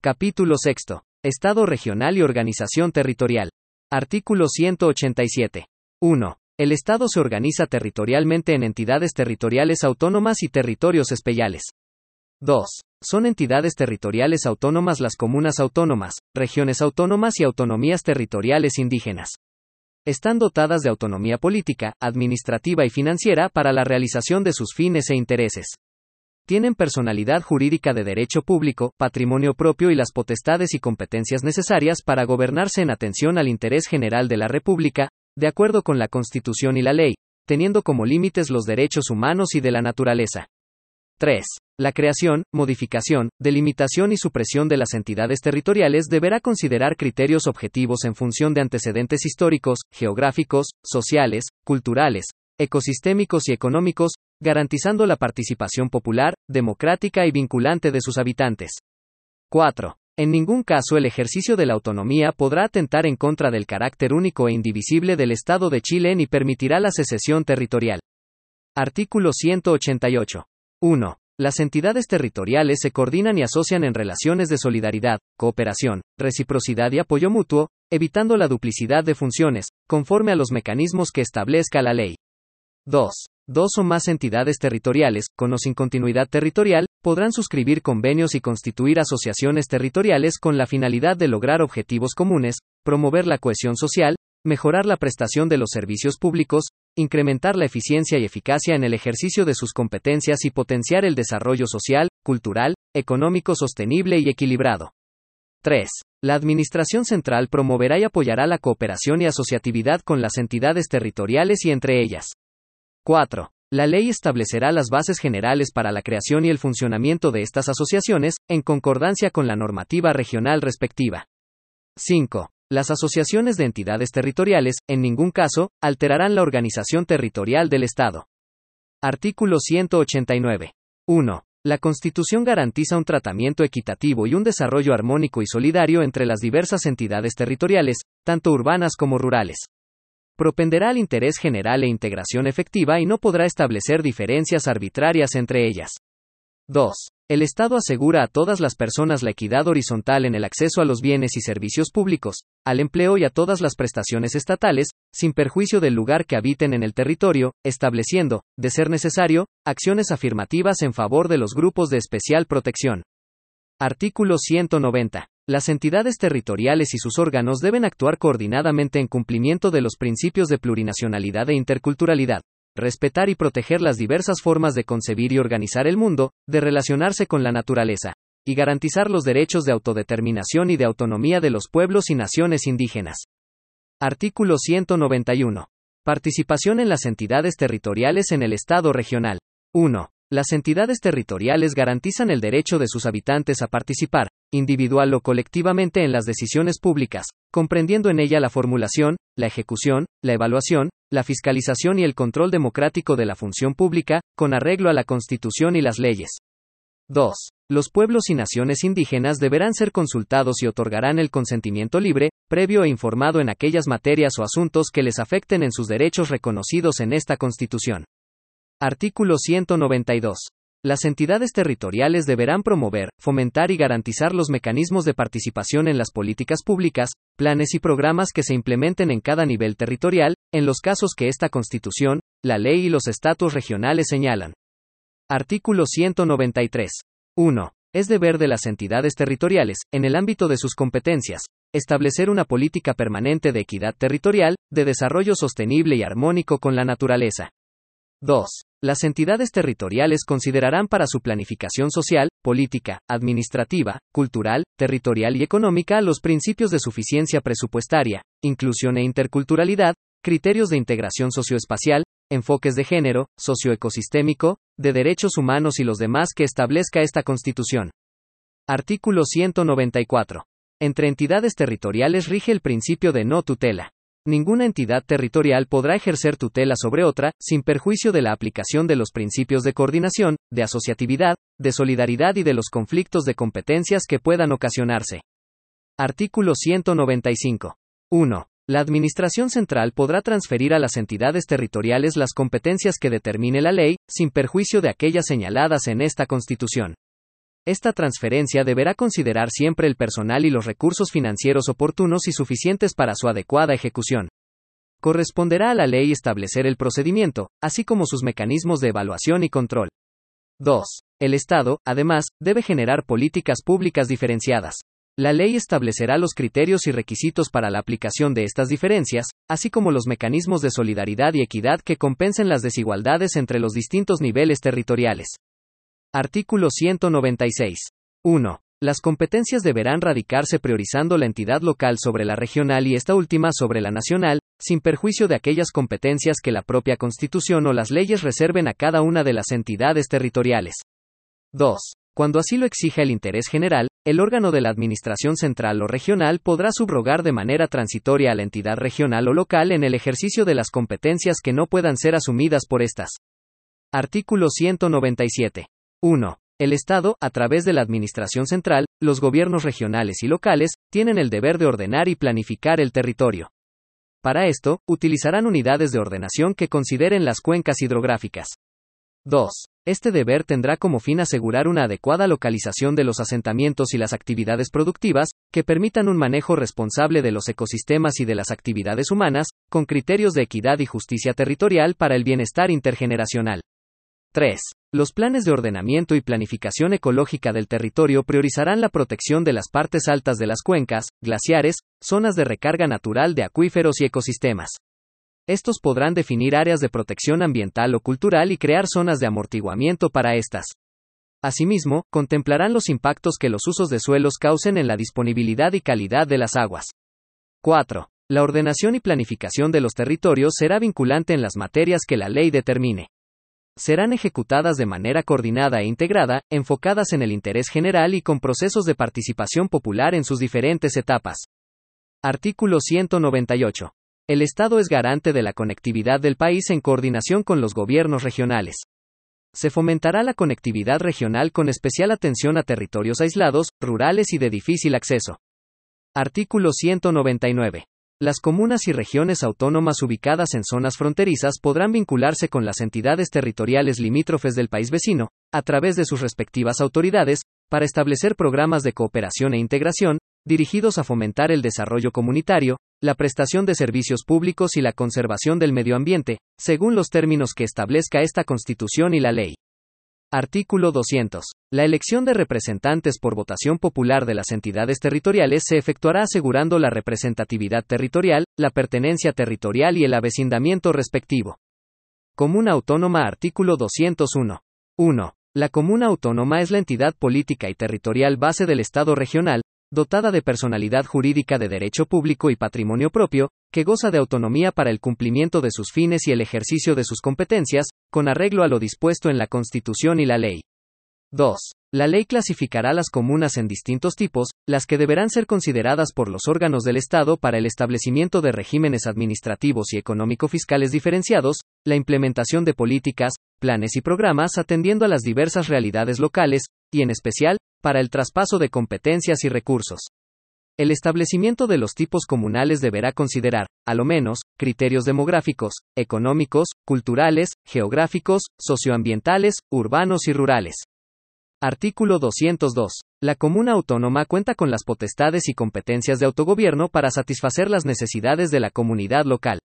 Capítulo 6. Estado regional y organización territorial. Artículo 187. 1. El Estado se organiza territorialmente en entidades territoriales autónomas y territorios especiales. 2. Son entidades territoriales autónomas las comunas autónomas, regiones autónomas y autonomías territoriales indígenas. Están dotadas de autonomía política, administrativa y financiera para la realización de sus fines e intereses. Tienen personalidad jurídica de derecho público, patrimonio propio y las potestades y competencias necesarias para gobernarse en atención al interés general de la República, de acuerdo con la Constitución y la ley, teniendo como límites los derechos humanos y de la naturaleza. 3. La creación, modificación, delimitación y supresión de las entidades territoriales deberá considerar criterios objetivos en función de antecedentes históricos, geográficos, sociales, culturales, ecosistémicos y económicos, garantizando la participación popular, democrática y vinculante de sus habitantes. 4. En ningún caso el ejercicio de la autonomía podrá atentar en contra del carácter único e indivisible del Estado de Chile ni permitirá la secesión territorial. Artículo 188. 1. Las entidades territoriales se coordinan y asocian en relaciones de solidaridad, cooperación, reciprocidad y apoyo mutuo, evitando la duplicidad de funciones, conforme a los mecanismos que establezca la ley. 2. Dos o más entidades territoriales, con o sin continuidad territorial, podrán suscribir convenios y constituir asociaciones territoriales con la finalidad de lograr objetivos comunes, promover la cohesión social, mejorar la prestación de los servicios públicos, incrementar la eficiencia y eficacia en el ejercicio de sus competencias y potenciar el desarrollo social, cultural, económico sostenible y equilibrado. 3. La Administración Central promoverá y apoyará la cooperación y asociatividad con las entidades territoriales y entre ellas. 4. La ley establecerá las bases generales para la creación y el funcionamiento de estas asociaciones, en concordancia con la normativa regional respectiva. 5. Las asociaciones de entidades territoriales, en ningún caso, alterarán la organización territorial del Estado. Artículo 189. 1. La Constitución garantiza un tratamiento equitativo y un desarrollo armónico y solidario entre las diversas entidades territoriales, tanto urbanas como rurales propenderá al interés general e integración efectiva y no podrá establecer diferencias arbitrarias entre ellas. 2. El Estado asegura a todas las personas la equidad horizontal en el acceso a los bienes y servicios públicos, al empleo y a todas las prestaciones estatales, sin perjuicio del lugar que habiten en el territorio, estableciendo, de ser necesario, acciones afirmativas en favor de los grupos de especial protección. Artículo 190. Las entidades territoriales y sus órganos deben actuar coordinadamente en cumplimiento de los principios de plurinacionalidad e interculturalidad, respetar y proteger las diversas formas de concebir y organizar el mundo, de relacionarse con la naturaleza, y garantizar los derechos de autodeterminación y de autonomía de los pueblos y naciones indígenas. Artículo 191. Participación en las entidades territoriales en el Estado regional. 1. Las entidades territoriales garantizan el derecho de sus habitantes a participar, individual o colectivamente, en las decisiones públicas, comprendiendo en ella la formulación, la ejecución, la evaluación, la fiscalización y el control democrático de la función pública, con arreglo a la Constitución y las leyes. 2. Los pueblos y naciones indígenas deberán ser consultados y otorgarán el consentimiento libre, previo e informado en aquellas materias o asuntos que les afecten en sus derechos reconocidos en esta Constitución. Artículo 192. Las entidades territoriales deberán promover, fomentar y garantizar los mecanismos de participación en las políticas públicas, planes y programas que se implementen en cada nivel territorial, en los casos que esta Constitución, la ley y los estatus regionales señalan. Artículo 193. 1. Es deber de las entidades territoriales, en el ámbito de sus competencias, establecer una política permanente de equidad territorial, de desarrollo sostenible y armónico con la naturaleza. 2. Las entidades territoriales considerarán para su planificación social, política, administrativa, cultural, territorial y económica los principios de suficiencia presupuestaria, inclusión e interculturalidad, criterios de integración socioespacial, enfoques de género, socioecosistémico, de derechos humanos y los demás que establezca esta Constitución. Artículo 194. Entre entidades territoriales rige el principio de no tutela. Ninguna entidad territorial podrá ejercer tutela sobre otra, sin perjuicio de la aplicación de los principios de coordinación, de asociatividad, de solidaridad y de los conflictos de competencias que puedan ocasionarse. Artículo 195. 1. La Administración Central podrá transferir a las entidades territoriales las competencias que determine la ley, sin perjuicio de aquellas señaladas en esta Constitución. Esta transferencia deberá considerar siempre el personal y los recursos financieros oportunos y suficientes para su adecuada ejecución. Corresponderá a la ley establecer el procedimiento, así como sus mecanismos de evaluación y control. 2. El Estado, además, debe generar políticas públicas diferenciadas. La ley establecerá los criterios y requisitos para la aplicación de estas diferencias, así como los mecanismos de solidaridad y equidad que compensen las desigualdades entre los distintos niveles territoriales. Artículo 196. 1. Las competencias deberán radicarse priorizando la entidad local sobre la regional y esta última sobre la nacional, sin perjuicio de aquellas competencias que la propia Constitución o las leyes reserven a cada una de las entidades territoriales. 2. Cuando así lo exija el interés general, el órgano de la Administración central o regional podrá subrogar de manera transitoria a la entidad regional o local en el ejercicio de las competencias que no puedan ser asumidas por estas. Artículo 197. 1. El Estado, a través de la Administración central, los gobiernos regionales y locales, tienen el deber de ordenar y planificar el territorio. Para esto, utilizarán unidades de ordenación que consideren las cuencas hidrográficas. 2. Este deber tendrá como fin asegurar una adecuada localización de los asentamientos y las actividades productivas, que permitan un manejo responsable de los ecosistemas y de las actividades humanas, con criterios de equidad y justicia territorial para el bienestar intergeneracional. 3. Los planes de ordenamiento y planificación ecológica del territorio priorizarán la protección de las partes altas de las cuencas, glaciares, zonas de recarga natural de acuíferos y ecosistemas. Estos podrán definir áreas de protección ambiental o cultural y crear zonas de amortiguamiento para estas. Asimismo, contemplarán los impactos que los usos de suelos causen en la disponibilidad y calidad de las aguas. 4. La ordenación y planificación de los territorios será vinculante en las materias que la ley determine. Serán ejecutadas de manera coordinada e integrada, enfocadas en el interés general y con procesos de participación popular en sus diferentes etapas. Artículo 198. El Estado es garante de la conectividad del país en coordinación con los gobiernos regionales. Se fomentará la conectividad regional con especial atención a territorios aislados, rurales y de difícil acceso. Artículo 199. Las comunas y regiones autónomas ubicadas en zonas fronterizas podrán vincularse con las entidades territoriales limítrofes del país vecino, a través de sus respectivas autoridades, para establecer programas de cooperación e integración, dirigidos a fomentar el desarrollo comunitario, la prestación de servicios públicos y la conservación del medio ambiente, según los términos que establezca esta Constitución y la ley. Artículo 200. La elección de representantes por votación popular de las entidades territoriales se efectuará asegurando la representatividad territorial, la pertenencia territorial y el avecindamiento respectivo. Comuna Autónoma Artículo 201. 1. La Comuna Autónoma es la entidad política y territorial base del Estado regional, dotada de personalidad jurídica de derecho público y patrimonio propio, que goza de autonomía para el cumplimiento de sus fines y el ejercicio de sus competencias, con arreglo a lo dispuesto en la Constitución y la ley. 2. La ley clasificará las comunas en distintos tipos, las que deberán ser consideradas por los órganos del Estado para el establecimiento de regímenes administrativos y económico-fiscales diferenciados, la implementación de políticas, planes y programas atendiendo a las diversas realidades locales, y en especial, para el traspaso de competencias y recursos. El establecimiento de los tipos comunales deberá considerar, a lo menos, criterios demográficos, económicos, culturales, geográficos, socioambientales, urbanos y rurales. Artículo 202. La comuna autónoma cuenta con las potestades y competencias de autogobierno para satisfacer las necesidades de la comunidad local.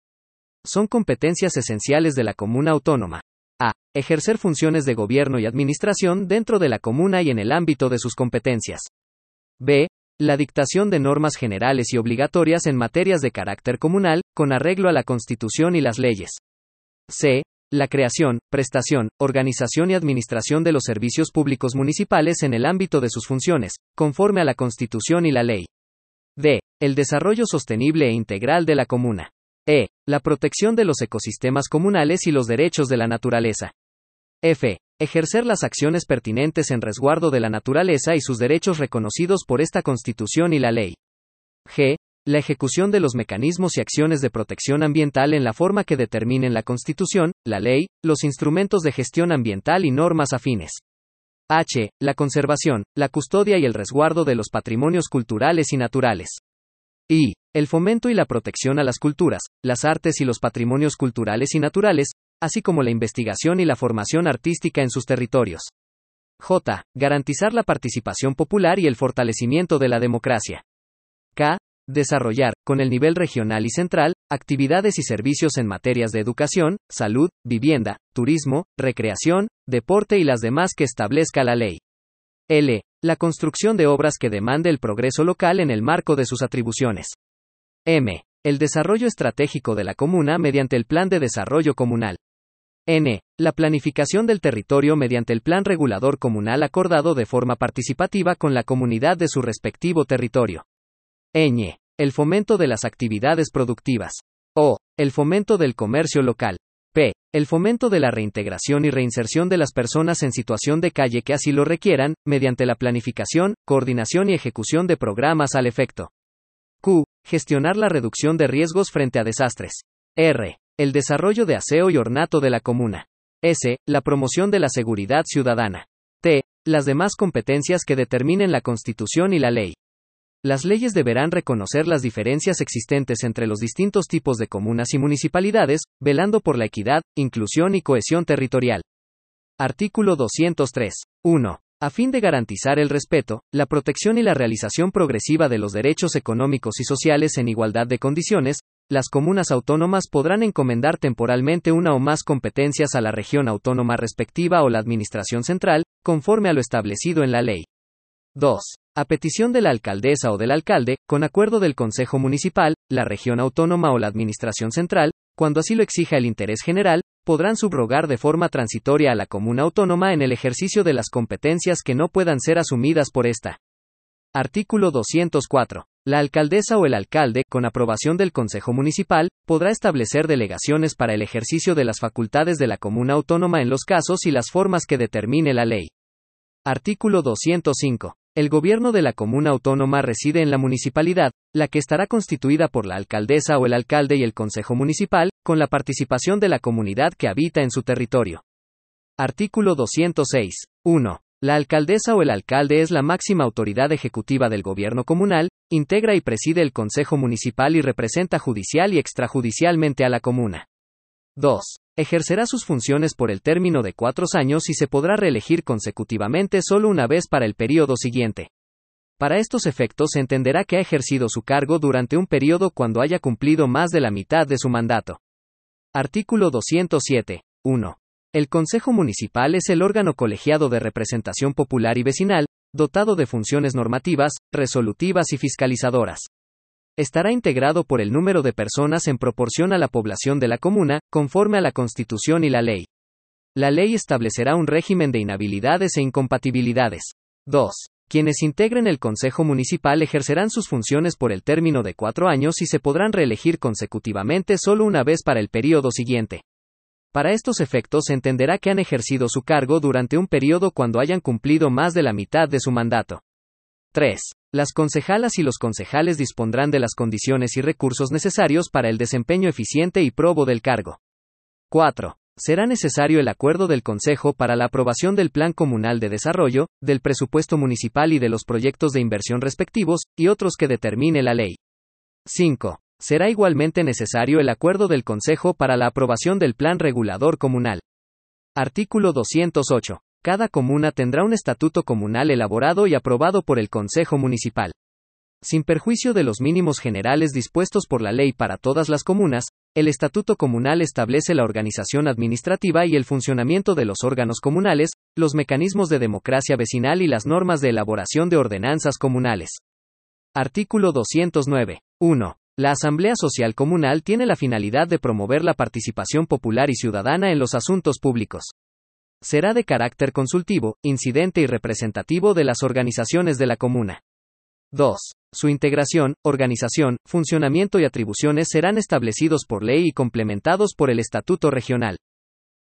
Son competencias esenciales de la comuna autónoma. A. Ejercer funciones de gobierno y administración dentro de la comuna y en el ámbito de sus competencias. B. La dictación de normas generales y obligatorias en materias de carácter comunal, con arreglo a la Constitución y las leyes. C. La creación, prestación, organización y administración de los servicios públicos municipales en el ámbito de sus funciones, conforme a la Constitución y la ley. D. El desarrollo sostenible e integral de la comuna. E. La protección de los ecosistemas comunales y los derechos de la naturaleza. F. Ejercer las acciones pertinentes en resguardo de la naturaleza y sus derechos reconocidos por esta Constitución y la ley. G. La ejecución de los mecanismos y acciones de protección ambiental en la forma que determinen la Constitución, la ley, los instrumentos de gestión ambiental y normas afines. H. La conservación, la custodia y el resguardo de los patrimonios culturales y naturales. I. El fomento y la protección a las culturas, las artes y los patrimonios culturales y naturales, así como la investigación y la formación artística en sus territorios. J. Garantizar la participación popular y el fortalecimiento de la democracia. K. Desarrollar, con el nivel regional y central, actividades y servicios en materias de educación, salud, vivienda, turismo, recreación, deporte y las demás que establezca la ley. L. La construcción de obras que demande el progreso local en el marco de sus atribuciones. M. El desarrollo estratégico de la comuna mediante el Plan de Desarrollo Comunal. N. La planificación del territorio mediante el Plan Regulador Comunal acordado de forma participativa con la comunidad de su respectivo territorio. Ñ. El fomento de las actividades productivas. O. El fomento del comercio local. P. El fomento de la reintegración y reinserción de las personas en situación de calle que así lo requieran, mediante la planificación, coordinación y ejecución de programas al efecto. Gestionar la reducción de riesgos frente a desastres. R. El desarrollo de aseo y ornato de la comuna. S. La promoción de la seguridad ciudadana. T. Las demás competencias que determinen la Constitución y la ley. Las leyes deberán reconocer las diferencias existentes entre los distintos tipos de comunas y municipalidades, velando por la equidad, inclusión y cohesión territorial. Artículo 203. 1. A fin de garantizar el respeto, la protección y la realización progresiva de los derechos económicos y sociales en igualdad de condiciones, las comunas autónomas podrán encomendar temporalmente una o más competencias a la región autónoma respectiva o la Administración central, conforme a lo establecido en la ley. 2. A petición de la alcaldesa o del alcalde, con acuerdo del Consejo Municipal, la región autónoma o la Administración Central, cuando así lo exija el interés general, podrán subrogar de forma transitoria a la comuna autónoma en el ejercicio de las competencias que no puedan ser asumidas por esta. Artículo 204. La alcaldesa o el alcalde, con aprobación del Consejo Municipal, podrá establecer delegaciones para el ejercicio de las facultades de la comuna autónoma en los casos y las formas que determine la ley. Artículo 205. El gobierno de la comuna autónoma reside en la municipalidad, la que estará constituida por la alcaldesa o el alcalde y el consejo municipal, con la participación de la comunidad que habita en su territorio. Artículo 206. 1. La alcaldesa o el alcalde es la máxima autoridad ejecutiva del gobierno comunal, integra y preside el consejo municipal y representa judicial y extrajudicialmente a la comuna. 2. Ejercerá sus funciones por el término de cuatro años y se podrá reelegir consecutivamente solo una vez para el periodo siguiente. Para estos efectos se entenderá que ha ejercido su cargo durante un periodo cuando haya cumplido más de la mitad de su mandato. Artículo 207. 1. El Consejo Municipal es el órgano colegiado de representación popular y vecinal, dotado de funciones normativas, resolutivas y fiscalizadoras. Estará integrado por el número de personas en proporción a la población de la comuna, conforme a la Constitución y la ley. La ley establecerá un régimen de inhabilidades e incompatibilidades. 2. Quienes integren el Consejo Municipal ejercerán sus funciones por el término de cuatro años y se podrán reelegir consecutivamente solo una vez para el periodo siguiente. Para estos efectos se entenderá que han ejercido su cargo durante un periodo cuando hayan cumplido más de la mitad de su mandato. 3. Las concejalas y los concejales dispondrán de las condiciones y recursos necesarios para el desempeño eficiente y probo del cargo. 4. Será necesario el acuerdo del Consejo para la aprobación del Plan Comunal de Desarrollo, del presupuesto municipal y de los proyectos de inversión respectivos, y otros que determine la ley. 5. Será igualmente necesario el acuerdo del Consejo para la aprobación del Plan Regulador Comunal. Artículo 208. Cada comuna tendrá un estatuto comunal elaborado y aprobado por el Consejo Municipal. Sin perjuicio de los mínimos generales dispuestos por la ley para todas las comunas, el Estatuto Comunal establece la organización administrativa y el funcionamiento de los órganos comunales, los mecanismos de democracia vecinal y las normas de elaboración de ordenanzas comunales. Artículo 209. 1. La Asamblea Social Comunal tiene la finalidad de promover la participación popular y ciudadana en los asuntos públicos será de carácter consultivo, incidente y representativo de las organizaciones de la comuna. 2. Su integración, organización, funcionamiento y atribuciones serán establecidos por ley y complementados por el Estatuto Regional.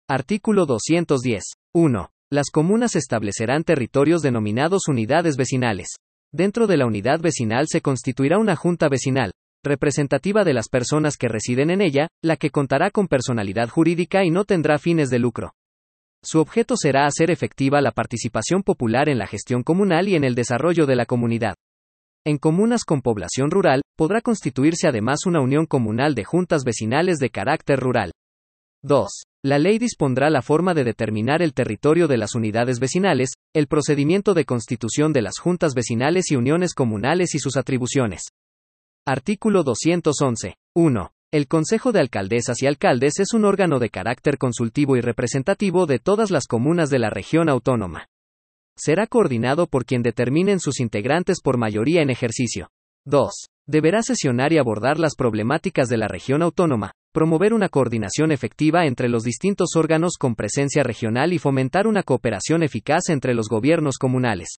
Artículo 210. 1. Las comunas establecerán territorios denominados unidades vecinales. Dentro de la unidad vecinal se constituirá una junta vecinal, representativa de las personas que residen en ella, la que contará con personalidad jurídica y no tendrá fines de lucro. Su objeto será hacer efectiva la participación popular en la gestión comunal y en el desarrollo de la comunidad. En comunas con población rural, podrá constituirse además una unión comunal de juntas vecinales de carácter rural. 2. La ley dispondrá la forma de determinar el territorio de las unidades vecinales, el procedimiento de constitución de las juntas vecinales y uniones comunales y sus atribuciones. Artículo 211. 1. El Consejo de Alcaldesas y Alcaldes es un órgano de carácter consultivo y representativo de todas las comunas de la región autónoma. Será coordinado por quien determinen sus integrantes por mayoría en ejercicio. 2. Deberá sesionar y abordar las problemáticas de la región autónoma, promover una coordinación efectiva entre los distintos órganos con presencia regional y fomentar una cooperación eficaz entre los gobiernos comunales.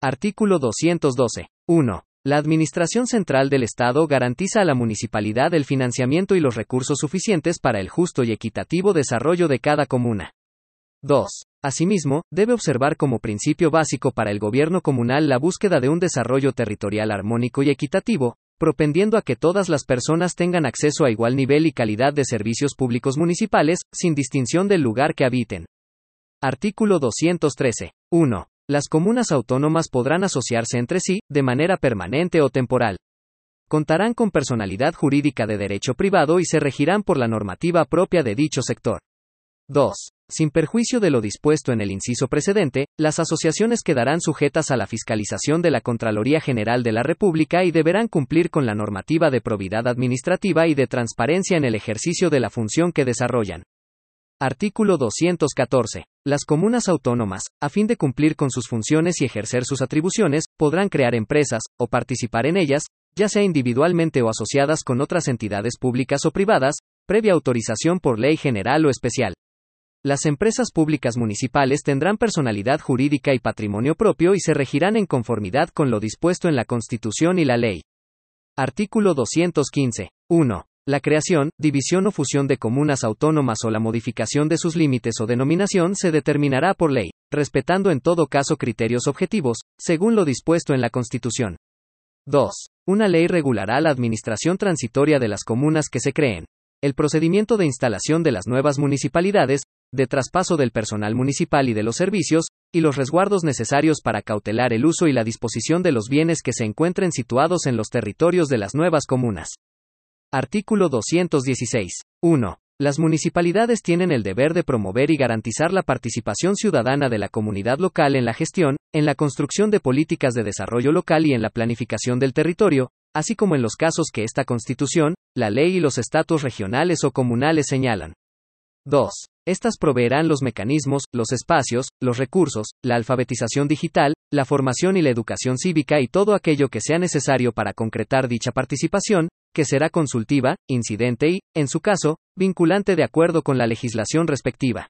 Artículo 212. 1. La Administración Central del Estado garantiza a la municipalidad el financiamiento y los recursos suficientes para el justo y equitativo desarrollo de cada comuna. 2. Asimismo, debe observar como principio básico para el gobierno comunal la búsqueda de un desarrollo territorial armónico y equitativo, propendiendo a que todas las personas tengan acceso a igual nivel y calidad de servicios públicos municipales, sin distinción del lugar que habiten. Artículo 213. 1. Las comunas autónomas podrán asociarse entre sí, de manera permanente o temporal. Contarán con personalidad jurídica de derecho privado y se regirán por la normativa propia de dicho sector. 2. Sin perjuicio de lo dispuesto en el inciso precedente, las asociaciones quedarán sujetas a la fiscalización de la Contraloría General de la República y deberán cumplir con la normativa de probidad administrativa y de transparencia en el ejercicio de la función que desarrollan. Artículo 214. Las comunas autónomas, a fin de cumplir con sus funciones y ejercer sus atribuciones, podrán crear empresas, o participar en ellas, ya sea individualmente o asociadas con otras entidades públicas o privadas, previa autorización por ley general o especial. Las empresas públicas municipales tendrán personalidad jurídica y patrimonio propio y se regirán en conformidad con lo dispuesto en la Constitución y la ley. Artículo 215. 1. La creación, división o fusión de comunas autónomas o la modificación de sus límites o denominación se determinará por ley, respetando en todo caso criterios objetivos, según lo dispuesto en la Constitución. 2. Una ley regulará la administración transitoria de las comunas que se creen. El procedimiento de instalación de las nuevas municipalidades, de traspaso del personal municipal y de los servicios, y los resguardos necesarios para cautelar el uso y la disposición de los bienes que se encuentren situados en los territorios de las nuevas comunas. Artículo 216. 1. Las municipalidades tienen el deber de promover y garantizar la participación ciudadana de la comunidad local en la gestión, en la construcción de políticas de desarrollo local y en la planificación del territorio, así como en los casos que esta Constitución, la ley y los estatus regionales o comunales señalan. 2. Estas proveerán los mecanismos, los espacios, los recursos, la alfabetización digital, la formación y la educación cívica y todo aquello que sea necesario para concretar dicha participación, que será consultiva, incidente y, en su caso, vinculante de acuerdo con la legislación respectiva.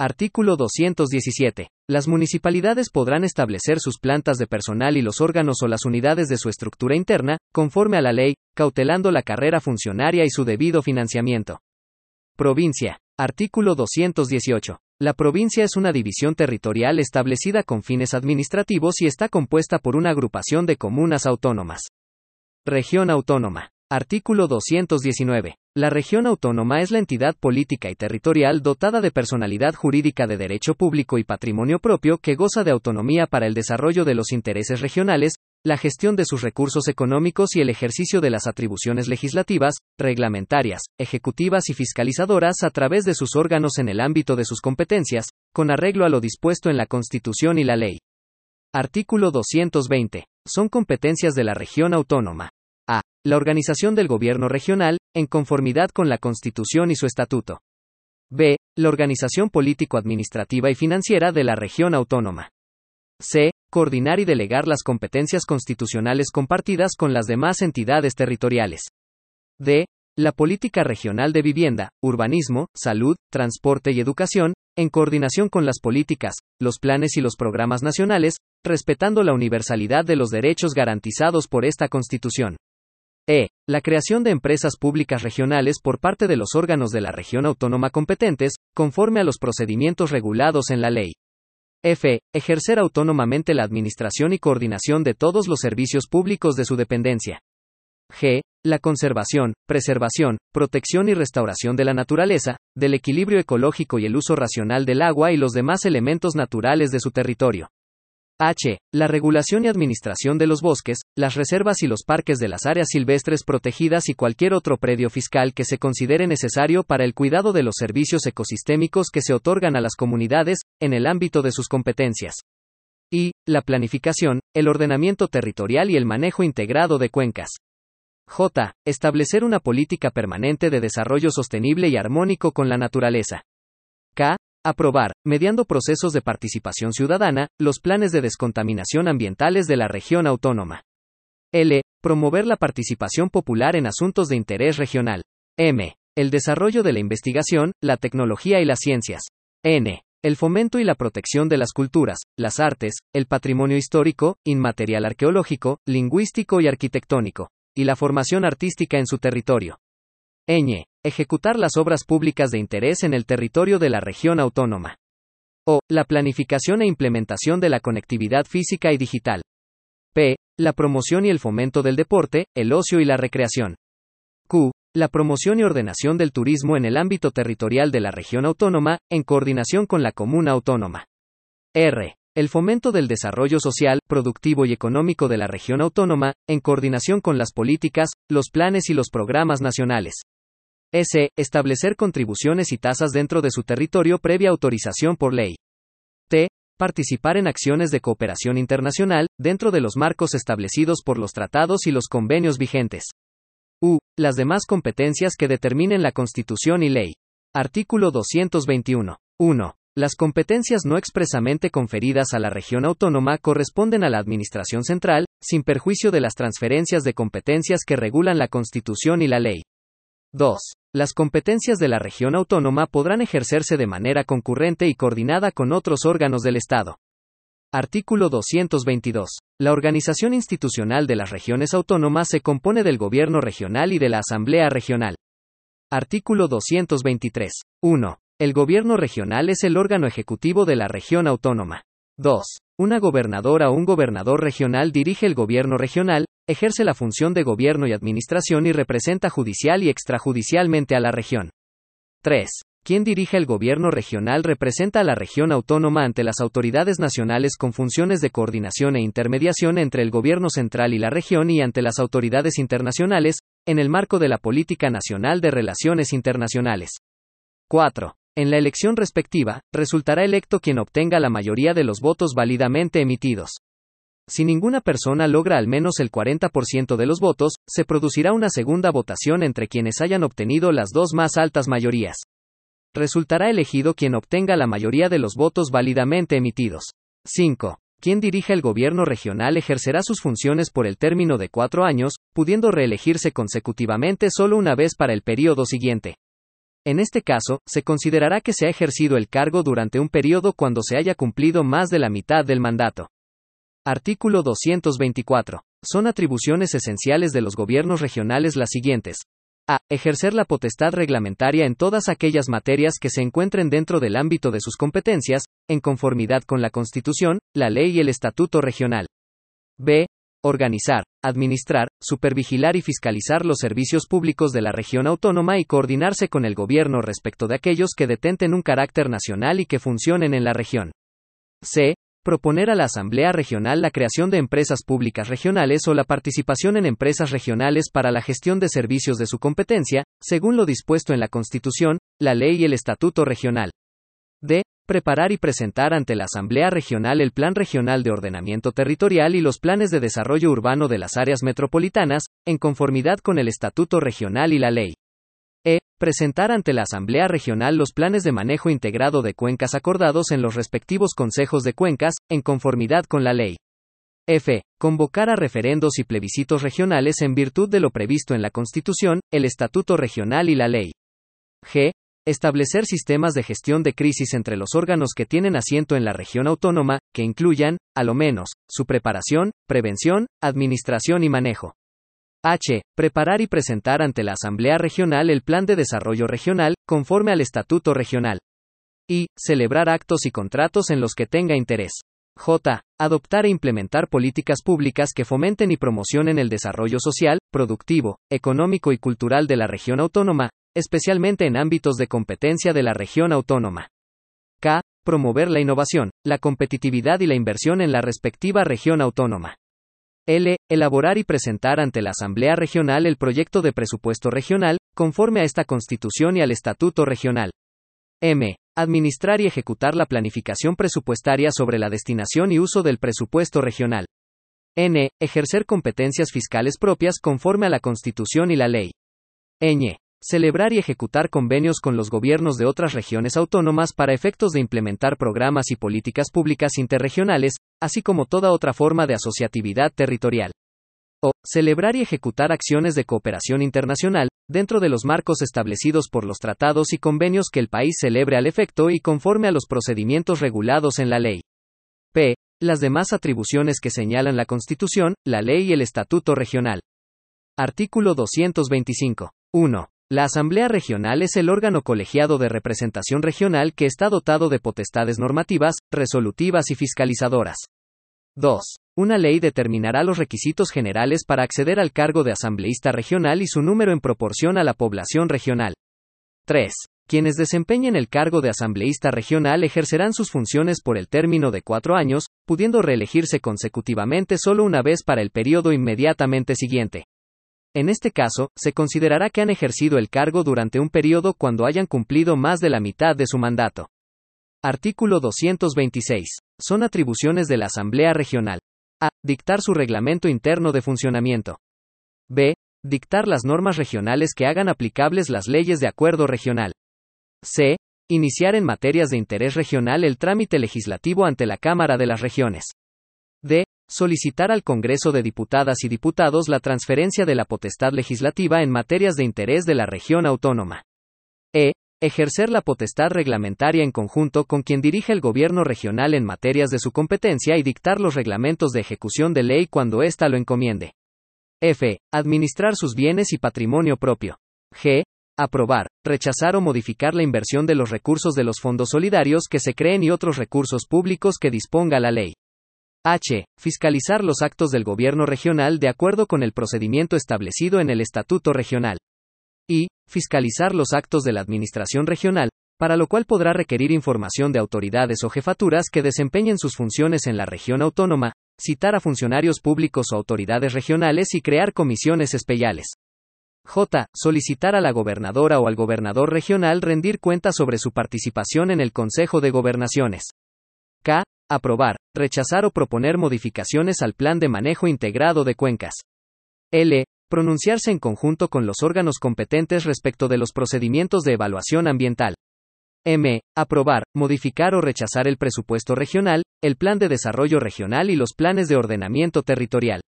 Artículo 217. Las municipalidades podrán establecer sus plantas de personal y los órganos o las unidades de su estructura interna, conforme a la ley, cautelando la carrera funcionaria y su debido financiamiento. Provincia. Artículo 218. La provincia es una división territorial establecida con fines administrativos y está compuesta por una agrupación de comunas autónomas. Región autónoma. Artículo 219. La región autónoma es la entidad política y territorial dotada de personalidad jurídica de derecho público y patrimonio propio que goza de autonomía para el desarrollo de los intereses regionales, la gestión de sus recursos económicos y el ejercicio de las atribuciones legislativas, reglamentarias, ejecutivas y fiscalizadoras a través de sus órganos en el ámbito de sus competencias, con arreglo a lo dispuesto en la Constitución y la ley. Artículo 220. Son competencias de la región autónoma. A. La organización del gobierno regional, en conformidad con la Constitución y su estatuto. B. La organización político-administrativa y financiera de la región autónoma. C. Coordinar y delegar las competencias constitucionales compartidas con las demás entidades territoriales. D. La política regional de vivienda, urbanismo, salud, transporte y educación, en coordinación con las políticas, los planes y los programas nacionales, respetando la universalidad de los derechos garantizados por esta Constitución. E. La creación de empresas públicas regionales por parte de los órganos de la región autónoma competentes, conforme a los procedimientos regulados en la ley. F. Ejercer autónomamente la administración y coordinación de todos los servicios públicos de su dependencia. G. La conservación, preservación, protección y restauración de la naturaleza, del equilibrio ecológico y el uso racional del agua y los demás elementos naturales de su territorio. H. La regulación y administración de los bosques, las reservas y los parques de las áreas silvestres protegidas y cualquier otro predio fiscal que se considere necesario para el cuidado de los servicios ecosistémicos que se otorgan a las comunidades, en el ámbito de sus competencias. Y. La planificación, el ordenamiento territorial y el manejo integrado de cuencas. J. Establecer una política permanente de desarrollo sostenible y armónico con la naturaleza. K. Aprobar, mediando procesos de participación ciudadana, los planes de descontaminación ambientales de la región autónoma. L. Promover la participación popular en asuntos de interés regional. M. El desarrollo de la investigación, la tecnología y las ciencias. N. El fomento y la protección de las culturas, las artes, el patrimonio histórico, inmaterial arqueológico, lingüístico y arquitectónico, y la formación artística en su territorio. Ñ. Ejecutar las obras públicas de interés en el territorio de la región autónoma. O. La planificación e implementación de la conectividad física y digital. P. La promoción y el fomento del deporte, el ocio y la recreación. Q. La promoción y ordenación del turismo en el ámbito territorial de la región autónoma, en coordinación con la comuna autónoma. R. El fomento del desarrollo social, productivo y económico de la región autónoma, en coordinación con las políticas, los planes y los programas nacionales. S. Establecer contribuciones y tasas dentro de su territorio previa autorización por ley. T. Participar en acciones de cooperación internacional, dentro de los marcos establecidos por los tratados y los convenios vigentes. U. Las demás competencias que determinen la Constitución y ley. Artículo 221. 1. Las competencias no expresamente conferidas a la región autónoma corresponden a la Administración Central, sin perjuicio de las transferencias de competencias que regulan la Constitución y la ley. 2. Las competencias de la región autónoma podrán ejercerse de manera concurrente y coordinada con otros órganos del Estado. Artículo 222. La organización institucional de las regiones autónomas se compone del Gobierno regional y de la Asamblea regional. Artículo 223. 1. El Gobierno regional es el órgano ejecutivo de la región autónoma. 2. Una gobernadora o un gobernador regional dirige el gobierno regional, ejerce la función de gobierno y administración y representa judicial y extrajudicialmente a la región. 3. Quien dirige el gobierno regional representa a la región autónoma ante las autoridades nacionales con funciones de coordinación e intermediación entre el gobierno central y la región y ante las autoridades internacionales, en el marco de la Política Nacional de Relaciones Internacionales. 4. En la elección respectiva, resultará electo quien obtenga la mayoría de los votos válidamente emitidos. Si ninguna persona logra al menos el 40% de los votos, se producirá una segunda votación entre quienes hayan obtenido las dos más altas mayorías. Resultará elegido quien obtenga la mayoría de los votos válidamente emitidos. 5. Quien dirija el gobierno regional ejercerá sus funciones por el término de cuatro años, pudiendo reelegirse consecutivamente solo una vez para el periodo siguiente. En este caso, se considerará que se ha ejercido el cargo durante un periodo cuando se haya cumplido más de la mitad del mandato. Artículo 224. Son atribuciones esenciales de los gobiernos regionales las siguientes. A. Ejercer la potestad reglamentaria en todas aquellas materias que se encuentren dentro del ámbito de sus competencias, en conformidad con la Constitución, la ley y el Estatuto regional. B organizar, administrar, supervigilar y fiscalizar los servicios públicos de la región autónoma y coordinarse con el gobierno respecto de aquellos que detenten un carácter nacional y que funcionen en la región. C. Proponer a la Asamblea Regional la creación de empresas públicas regionales o la participación en empresas regionales para la gestión de servicios de su competencia, según lo dispuesto en la Constitución, la ley y el Estatuto Regional. D. Preparar y presentar ante la Asamblea Regional el Plan Regional de Ordenamiento Territorial y los planes de desarrollo urbano de las áreas metropolitanas, en conformidad con el Estatuto Regional y la ley. Presentar ante la Asamblea Regional los planes de manejo integrado de cuencas acordados en los respectivos consejos de cuencas, en conformidad con la ley. F. Convocar a referendos y plebiscitos regionales en virtud de lo previsto en la Constitución, el Estatuto Regional y la ley. G. Establecer sistemas de gestión de crisis entre los órganos que tienen asiento en la región autónoma, que incluyan, a lo menos, su preparación, prevención, administración y manejo. H. Preparar y presentar ante la Asamblea Regional el Plan de Desarrollo Regional, conforme al Estatuto Regional. Y. Celebrar actos y contratos en los que tenga interés. J. Adoptar e implementar políticas públicas que fomenten y promocionen el desarrollo social, productivo, económico y cultural de la región autónoma, especialmente en ámbitos de competencia de la región autónoma. K. Promover la innovación, la competitividad y la inversión en la respectiva región autónoma. L. Elaborar y presentar ante la Asamblea Regional el proyecto de presupuesto regional, conforme a esta Constitución y al Estatuto Regional. M. Administrar y ejecutar la planificación presupuestaria sobre la destinación y uso del presupuesto regional. N. Ejercer competencias fiscales propias conforme a la Constitución y la ley. Ñ. Celebrar y ejecutar convenios con los gobiernos de otras regiones autónomas para efectos de implementar programas y políticas públicas interregionales, así como toda otra forma de asociatividad territorial. O. Celebrar y ejecutar acciones de cooperación internacional, dentro de los marcos establecidos por los tratados y convenios que el país celebre al efecto y conforme a los procedimientos regulados en la ley. P. Las demás atribuciones que señalan la Constitución, la ley y el Estatuto Regional. Artículo 225. 1. La Asamblea Regional es el órgano colegiado de representación regional que está dotado de potestades normativas, resolutivas y fiscalizadoras. 2. Una ley determinará los requisitos generales para acceder al cargo de asambleísta regional y su número en proporción a la población regional. 3. Quienes desempeñen el cargo de asambleísta regional ejercerán sus funciones por el término de cuatro años, pudiendo reelegirse consecutivamente solo una vez para el periodo inmediatamente siguiente. En este caso, se considerará que han ejercido el cargo durante un periodo cuando hayan cumplido más de la mitad de su mandato. Artículo 226. Son atribuciones de la Asamblea Regional. A. Dictar su reglamento interno de funcionamiento. B. Dictar las normas regionales que hagan aplicables las leyes de acuerdo regional. C. Iniciar en materias de interés regional el trámite legislativo ante la Cámara de las Regiones. D. Solicitar al Congreso de Diputadas y Diputados la transferencia de la potestad legislativa en materias de interés de la región autónoma. E. Ejercer la potestad reglamentaria en conjunto con quien dirige el gobierno regional en materias de su competencia y dictar los reglamentos de ejecución de ley cuando ésta lo encomiende. F. Administrar sus bienes y patrimonio propio. G. Aprobar, rechazar o modificar la inversión de los recursos de los fondos solidarios que se creen y otros recursos públicos que disponga la ley. H. Fiscalizar los actos del gobierno regional de acuerdo con el procedimiento establecido en el Estatuto Regional y fiscalizar los actos de la Administración regional, para lo cual podrá requerir información de autoridades o jefaturas que desempeñen sus funciones en la región autónoma, citar a funcionarios públicos o autoridades regionales y crear comisiones especiales. J. Solicitar a la gobernadora o al gobernador regional rendir cuenta sobre su participación en el Consejo de Gobernaciones. K. Aprobar, rechazar o proponer modificaciones al Plan de Manejo Integrado de Cuencas. L pronunciarse en conjunto con los órganos competentes respecto de los procedimientos de evaluación ambiental. M. Aprobar, modificar o rechazar el presupuesto regional, el plan de desarrollo regional y los planes de ordenamiento territorial.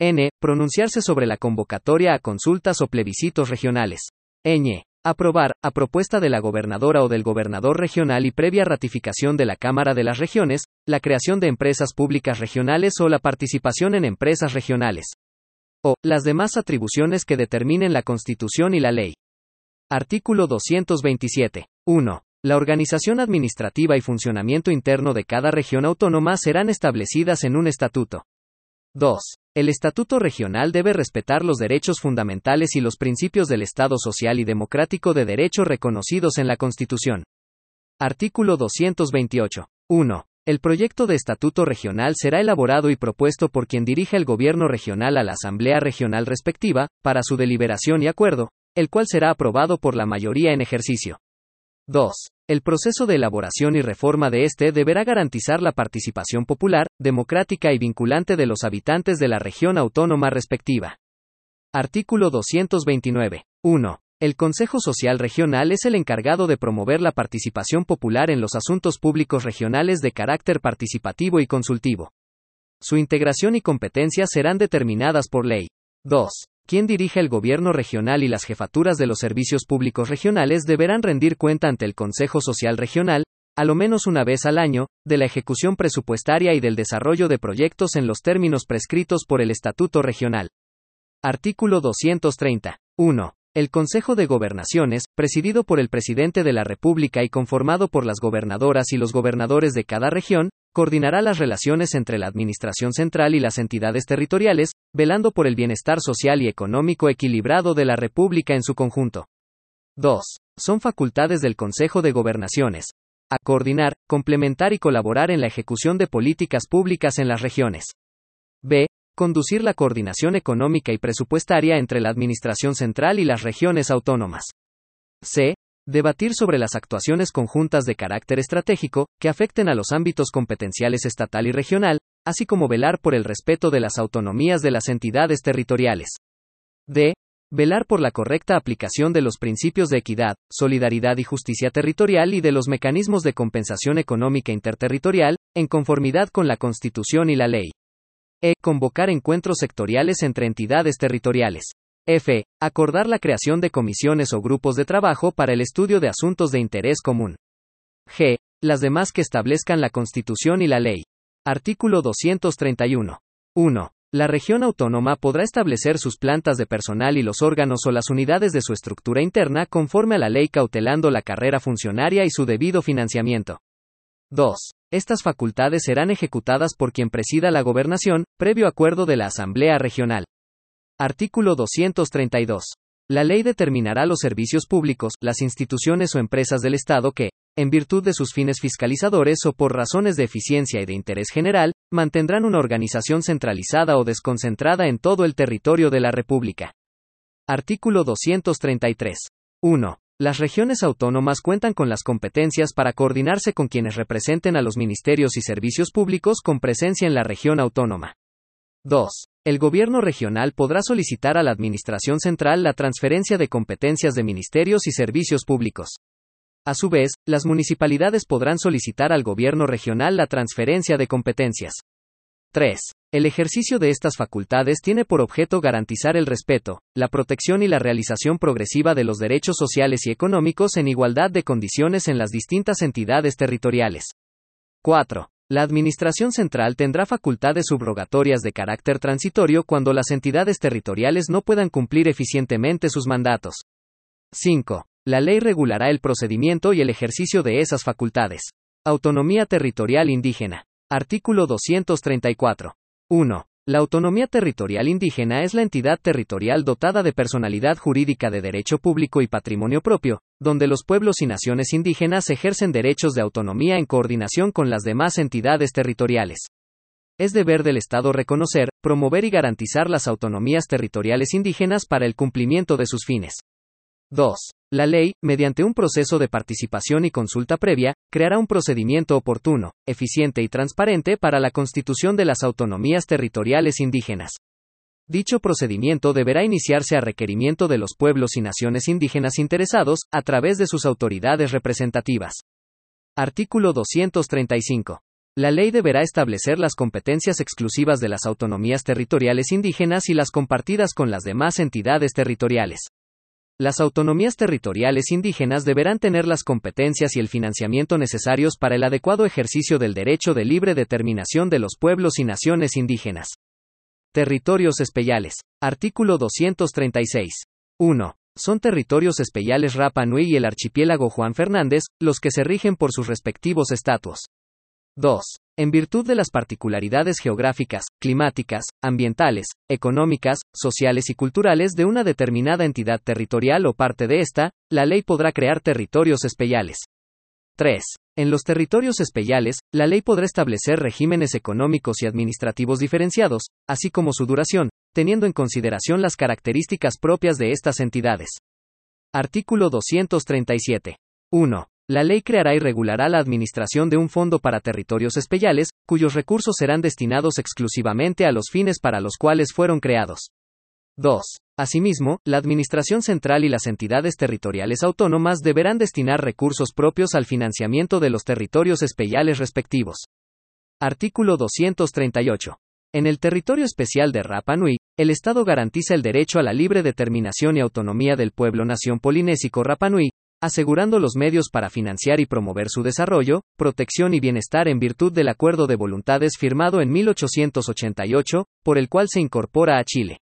N. Pronunciarse sobre la convocatoria a consultas o plebiscitos regionales. Ñ. Aprobar, a propuesta de la gobernadora o del gobernador regional y previa ratificación de la Cámara de las Regiones, la creación de empresas públicas regionales o la participación en empresas regionales o las demás atribuciones que determinen la Constitución y la ley. Artículo 227. 1. La organización administrativa y funcionamiento interno de cada región autónoma serán establecidas en un estatuto. 2. El estatuto regional debe respetar los derechos fundamentales y los principios del Estado social y democrático de derecho reconocidos en la Constitución. Artículo 228. 1. El proyecto de estatuto regional será elaborado y propuesto por quien dirige el gobierno regional a la Asamblea Regional respectiva, para su deliberación y acuerdo, el cual será aprobado por la mayoría en ejercicio. 2. El proceso de elaboración y reforma de este deberá garantizar la participación popular, democrática y vinculante de los habitantes de la región autónoma respectiva. Artículo 229. 1. El Consejo Social Regional es el encargado de promover la participación popular en los asuntos públicos regionales de carácter participativo y consultivo. Su integración y competencias serán determinadas por ley. 2. Quien dirige el gobierno regional y las jefaturas de los servicios públicos regionales deberán rendir cuenta ante el Consejo Social Regional, a lo menos una vez al año, de la ejecución presupuestaria y del desarrollo de proyectos en los términos prescritos por el Estatuto Regional. Artículo 230. 1. El Consejo de Gobernaciones, presidido por el presidente de la República y conformado por las gobernadoras y los gobernadores de cada región, coordinará las relaciones entre la Administración Central y las entidades territoriales, velando por el bienestar social y económico equilibrado de la República en su conjunto. 2. Son facultades del Consejo de Gobernaciones. a coordinar, complementar y colaborar en la ejecución de políticas públicas en las regiones. B. Conducir la coordinación económica y presupuestaria entre la Administración Central y las regiones autónomas. C. Debatir sobre las actuaciones conjuntas de carácter estratégico, que afecten a los ámbitos competenciales estatal y regional, así como velar por el respeto de las autonomías de las entidades territoriales. D. Velar por la correcta aplicación de los principios de equidad, solidaridad y justicia territorial y de los mecanismos de compensación económica interterritorial, en conformidad con la Constitución y la ley. E. Convocar encuentros sectoriales entre entidades territoriales. F. Acordar la creación de comisiones o grupos de trabajo para el estudio de asuntos de interés común. G. Las demás que establezcan la Constitución y la ley. Artículo 231. 1. La región autónoma podrá establecer sus plantas de personal y los órganos o las unidades de su estructura interna conforme a la ley cautelando la carrera funcionaria y su debido financiamiento. 2. Estas facultades serán ejecutadas por quien presida la gobernación, previo acuerdo de la Asamblea Regional. Artículo 232. La ley determinará los servicios públicos, las instituciones o empresas del Estado que, en virtud de sus fines fiscalizadores o por razones de eficiencia y de interés general, mantendrán una organización centralizada o desconcentrada en todo el territorio de la República. Artículo 233. 1. Las regiones autónomas cuentan con las competencias para coordinarse con quienes representen a los ministerios y servicios públicos con presencia en la región autónoma. 2. El gobierno regional podrá solicitar a la Administración Central la transferencia de competencias de ministerios y servicios públicos. A su vez, las municipalidades podrán solicitar al gobierno regional la transferencia de competencias. 3. El ejercicio de estas facultades tiene por objeto garantizar el respeto, la protección y la realización progresiva de los derechos sociales y económicos en igualdad de condiciones en las distintas entidades territoriales. 4. La Administración Central tendrá facultades subrogatorias de carácter transitorio cuando las entidades territoriales no puedan cumplir eficientemente sus mandatos. 5. La ley regulará el procedimiento y el ejercicio de esas facultades. Autonomía territorial indígena. Artículo 234. 1. La autonomía territorial indígena es la entidad territorial dotada de personalidad jurídica de derecho público y patrimonio propio, donde los pueblos y naciones indígenas ejercen derechos de autonomía en coordinación con las demás entidades territoriales. Es deber del Estado reconocer, promover y garantizar las autonomías territoriales indígenas para el cumplimiento de sus fines. 2. La ley, mediante un proceso de participación y consulta previa, creará un procedimiento oportuno, eficiente y transparente para la constitución de las autonomías territoriales indígenas. Dicho procedimiento deberá iniciarse a requerimiento de los pueblos y naciones indígenas interesados, a través de sus autoridades representativas. Artículo 235. La ley deberá establecer las competencias exclusivas de las autonomías territoriales indígenas y las compartidas con las demás entidades territoriales. Las autonomías territoriales indígenas deberán tener las competencias y el financiamiento necesarios para el adecuado ejercicio del derecho de libre determinación de los pueblos y naciones indígenas. Territorios especiales. Artículo 236. 1. Son territorios especiales Rapa Nui y el archipiélago Juan Fernández, los que se rigen por sus respectivos estatutos. 2. En virtud de las particularidades geográficas, climáticas, ambientales, económicas, sociales y culturales de una determinada entidad territorial o parte de esta, la ley podrá crear territorios especiales. 3. En los territorios especiales, la ley podrá establecer regímenes económicos y administrativos diferenciados, así como su duración, teniendo en consideración las características propias de estas entidades. Artículo 237. 1. La ley creará y regulará la administración de un fondo para territorios especiales, cuyos recursos serán destinados exclusivamente a los fines para los cuales fueron creados. 2. Asimismo, la Administración Central y las entidades territoriales autónomas deberán destinar recursos propios al financiamiento de los territorios especiales respectivos. Artículo 238. En el territorio especial de Rapa Nui, el Estado garantiza el derecho a la libre determinación y autonomía del pueblo nación polinésico Rapa Nui, asegurando los medios para financiar y promover su desarrollo, protección y bienestar en virtud del Acuerdo de Voluntades firmado en 1888, por el cual se incorpora a Chile.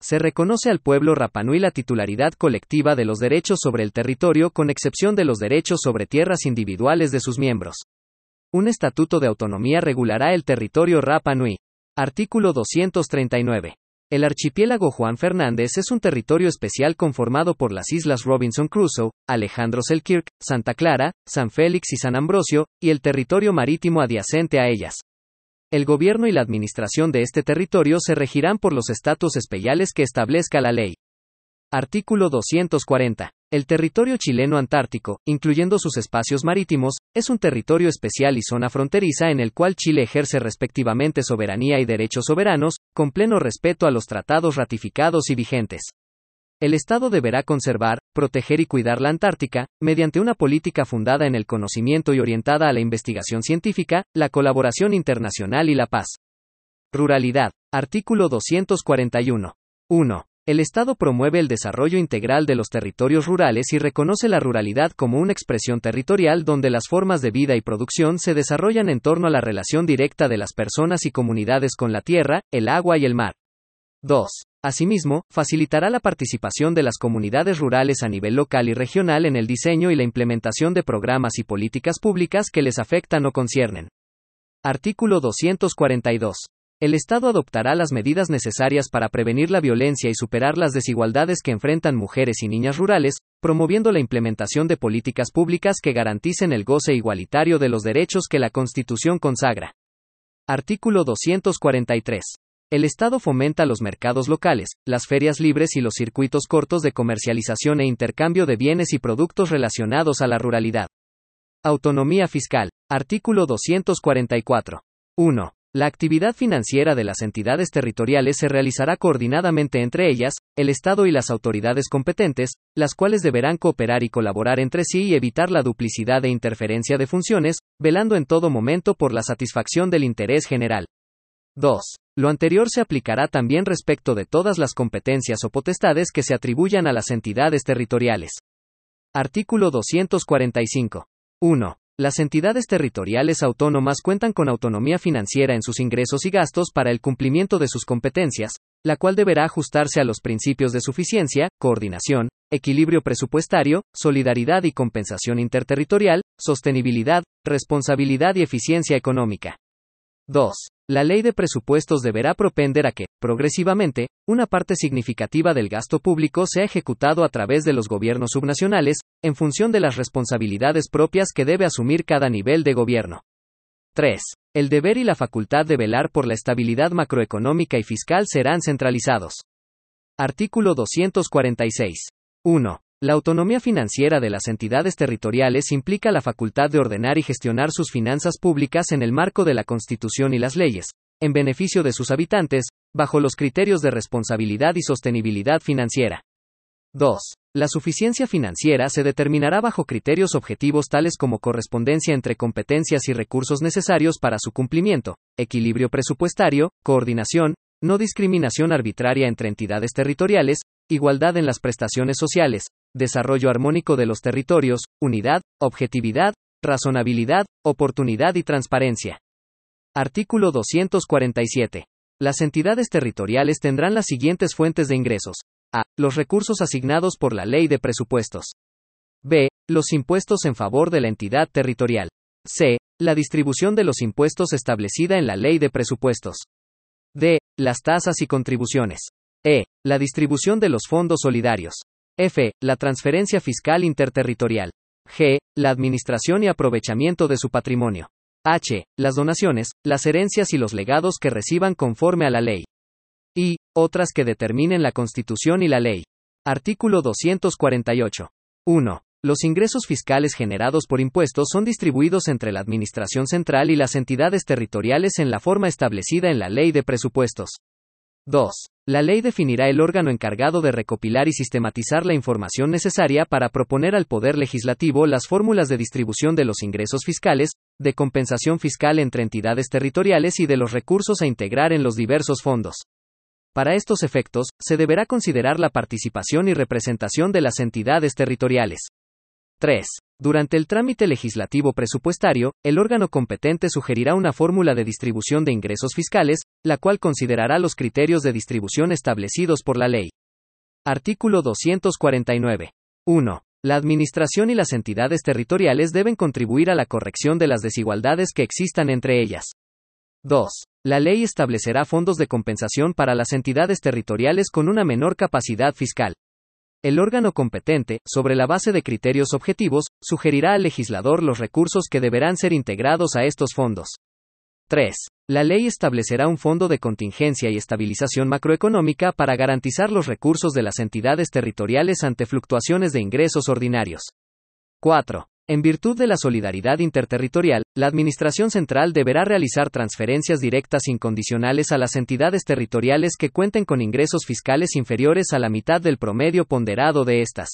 Se reconoce al pueblo Rapanui la titularidad colectiva de los derechos sobre el territorio con excepción de los derechos sobre tierras individuales de sus miembros. Un estatuto de autonomía regulará el territorio Rapanui. Artículo 239. El archipiélago Juan Fernández es un territorio especial conformado por las islas Robinson Crusoe, Alejandro Selkirk, Santa Clara, San Félix y San Ambrosio, y el territorio marítimo adyacente a ellas. El gobierno y la administración de este territorio se regirán por los estatus especiales que establezca la ley. Artículo 240. El territorio chileno antártico, incluyendo sus espacios marítimos, es un territorio especial y zona fronteriza en el cual Chile ejerce respectivamente soberanía y derechos soberanos, con pleno respeto a los tratados ratificados y vigentes. El Estado deberá conservar, proteger y cuidar la Antártica, mediante una política fundada en el conocimiento y orientada a la investigación científica, la colaboración internacional y la paz. Ruralidad. Artículo 241. 1. El Estado promueve el desarrollo integral de los territorios rurales y reconoce la ruralidad como una expresión territorial donde las formas de vida y producción se desarrollan en torno a la relación directa de las personas y comunidades con la tierra, el agua y el mar. 2. Asimismo, facilitará la participación de las comunidades rurales a nivel local y regional en el diseño y la implementación de programas y políticas públicas que les afectan o conciernen. Artículo 242. El Estado adoptará las medidas necesarias para prevenir la violencia y superar las desigualdades que enfrentan mujeres y niñas rurales, promoviendo la implementación de políticas públicas que garanticen el goce igualitario de los derechos que la Constitución consagra. Artículo 243. El Estado fomenta los mercados locales, las ferias libres y los circuitos cortos de comercialización e intercambio de bienes y productos relacionados a la ruralidad. Autonomía fiscal. Artículo 244. 1. La actividad financiera de las entidades territoriales se realizará coordinadamente entre ellas, el Estado y las autoridades competentes, las cuales deberán cooperar y colaborar entre sí y evitar la duplicidad e interferencia de funciones, velando en todo momento por la satisfacción del interés general. 2. Lo anterior se aplicará también respecto de todas las competencias o potestades que se atribuyan a las entidades territoriales. Artículo 245. 1. Las entidades territoriales autónomas cuentan con autonomía financiera en sus ingresos y gastos para el cumplimiento de sus competencias, la cual deberá ajustarse a los principios de suficiencia, coordinación, equilibrio presupuestario, solidaridad y compensación interterritorial, sostenibilidad, responsabilidad y eficiencia económica. 2. La ley de presupuestos deberá propender a que, progresivamente, una parte significativa del gasto público sea ejecutado a través de los gobiernos subnacionales, en función de las responsabilidades propias que debe asumir cada nivel de gobierno. 3. El deber y la facultad de velar por la estabilidad macroeconómica y fiscal serán centralizados. Artículo 246. 1. La autonomía financiera de las entidades territoriales implica la facultad de ordenar y gestionar sus finanzas públicas en el marco de la Constitución y las leyes, en beneficio de sus habitantes, bajo los criterios de responsabilidad y sostenibilidad financiera. 2. La suficiencia financiera se determinará bajo criterios objetivos tales como correspondencia entre competencias y recursos necesarios para su cumplimiento, equilibrio presupuestario, coordinación, no discriminación arbitraria entre entidades territoriales, igualdad en las prestaciones sociales, desarrollo armónico de los territorios, unidad, objetividad, razonabilidad, oportunidad y transparencia. Artículo 247. Las entidades territoriales tendrán las siguientes fuentes de ingresos. A. Los recursos asignados por la ley de presupuestos. B. Los impuestos en favor de la entidad territorial. C. La distribución de los impuestos establecida en la ley de presupuestos. D. Las tasas y contribuciones. E. La distribución de los fondos solidarios. F. La transferencia fiscal interterritorial. G. La administración y aprovechamiento de su patrimonio. H. Las donaciones, las herencias y los legados que reciban conforme a la ley. Y, otras que determinen la Constitución y la ley. Artículo 248. 1. Los ingresos fiscales generados por impuestos son distribuidos entre la Administración Central y las entidades territoriales en la forma establecida en la Ley de Presupuestos. 2. La ley definirá el órgano encargado de recopilar y sistematizar la información necesaria para proponer al Poder Legislativo las fórmulas de distribución de los ingresos fiscales, de compensación fiscal entre entidades territoriales y de los recursos a integrar en los diversos fondos. Para estos efectos, se deberá considerar la participación y representación de las entidades territoriales. 3. Durante el trámite legislativo presupuestario, el órgano competente sugerirá una fórmula de distribución de ingresos fiscales, la cual considerará los criterios de distribución establecidos por la ley. Artículo 249. 1. La Administración y las entidades territoriales deben contribuir a la corrección de las desigualdades que existan entre ellas. 2. La ley establecerá fondos de compensación para las entidades territoriales con una menor capacidad fiscal. El órgano competente, sobre la base de criterios objetivos, sugerirá al legislador los recursos que deberán ser integrados a estos fondos. 3. La ley establecerá un fondo de contingencia y estabilización macroeconómica para garantizar los recursos de las entidades territoriales ante fluctuaciones de ingresos ordinarios. 4. En virtud de la solidaridad interterritorial, la Administración Central deberá realizar transferencias directas incondicionales a las entidades territoriales que cuenten con ingresos fiscales inferiores a la mitad del promedio ponderado de estas.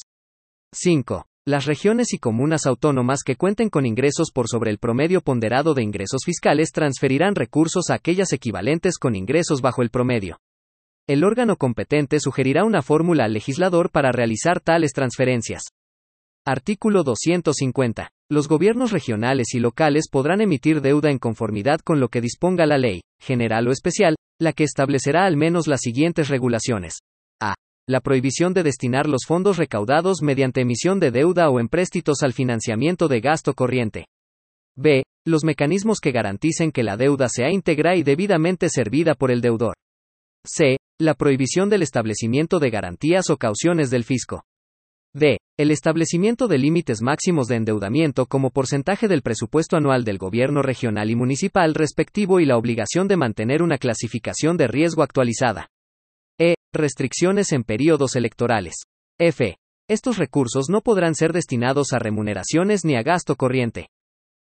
5. Las regiones y comunas autónomas que cuenten con ingresos por sobre el promedio ponderado de ingresos fiscales transferirán recursos a aquellas equivalentes con ingresos bajo el promedio. El órgano competente sugerirá una fórmula al legislador para realizar tales transferencias. Artículo 250. Los gobiernos regionales y locales podrán emitir deuda en conformidad con lo que disponga la ley, general o especial, la que establecerá al menos las siguientes regulaciones. A. La prohibición de destinar los fondos recaudados mediante emisión de deuda o empréstitos al financiamiento de gasto corriente. B. Los mecanismos que garanticen que la deuda sea íntegra y debidamente servida por el deudor. C. La prohibición del establecimiento de garantías o cauciones del fisco. D. El establecimiento de límites máximos de endeudamiento como porcentaje del presupuesto anual del gobierno regional y municipal respectivo y la obligación de mantener una clasificación de riesgo actualizada. E. Restricciones en períodos electorales. F. Estos recursos no podrán ser destinados a remuneraciones ni a gasto corriente.